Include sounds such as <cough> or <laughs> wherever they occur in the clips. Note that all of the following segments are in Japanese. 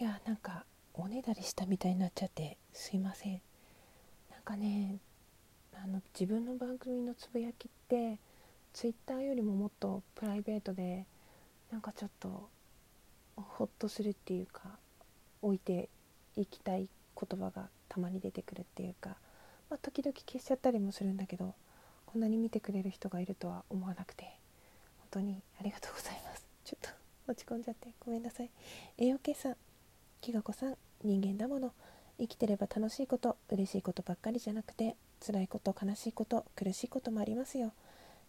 いやなんかおねだりしたみたいになっちゃってすいません。なんかねあの自分の番組のつぶやきってツイッターよりももっとプライベートでなんかちょっとホッとするっていうか置いていきたい言葉がたまに出てくるっていうか、まあ、時々消しちゃったりもするんだけどこんなに見てくれる人がいるとは思わなくて本当にありがとうございます。ちょっと落ち込んじゃってごめんなさい。栄養計算きがこさん人間だもの。生きてれば楽しいこと嬉しいことばっかりじゃなくて辛いこと悲しいこと苦しいこともありますよ。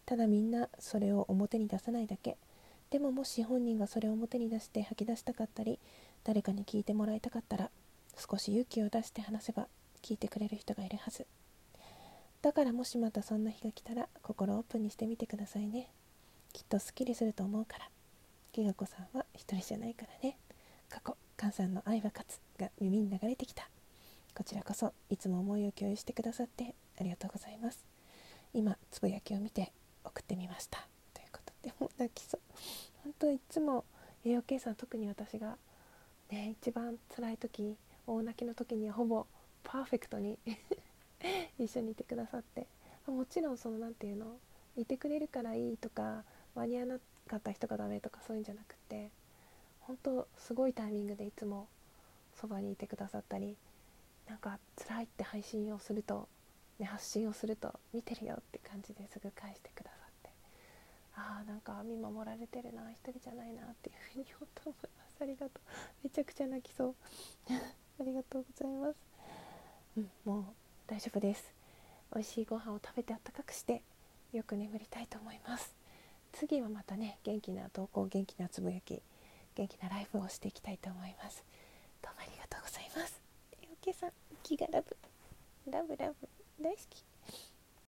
ただみんなそれを表に出さないだけ。でももし本人がそれを表に出して吐き出したかったり誰かに聞いてもらいたかったら少し勇気を出して話せば聞いてくれる人がいるはず。だからもしまたそんな日が来たら心オープンにしてみてくださいね。きっとすっきりすると思うから。きがこさんは一人じゃないからね。菅さんの愛は勝つが耳に流れてきた。こちらこそいつも思いを共有してくださってありがとうございます。今つぶやきを見て送ってみました。ということでも泣きそう。本当いつも栄養計算特に私がね一番辛い時大泣きの時にはほぼパーフェクトに <laughs> 一緒にいてくださって。もちろんその何て言うのいてくれるからいいとか間に合わなかった人がダメとかそういうんじゃなくて本当すごいタイミングでいつもそばにいてくださったりなんか辛いって配信をすると、ね、発信をすると見てるよって感じですぐ返してくださって。ああなんか見守られてるな一人じゃないなっていうふうに本当思いますありがとう。めちゃくちゃ泣きそう。<laughs> ありがとうございます。うんもう大丈夫です。美味しいご飯を食べてあったかくしてよく眠りたいと思います。次はまたね元気な投稿元気なつぶやき元気なライフをしていきたいと思います。どうもありがとうございます。OK さん気がラブ。ラブラブ。大好き。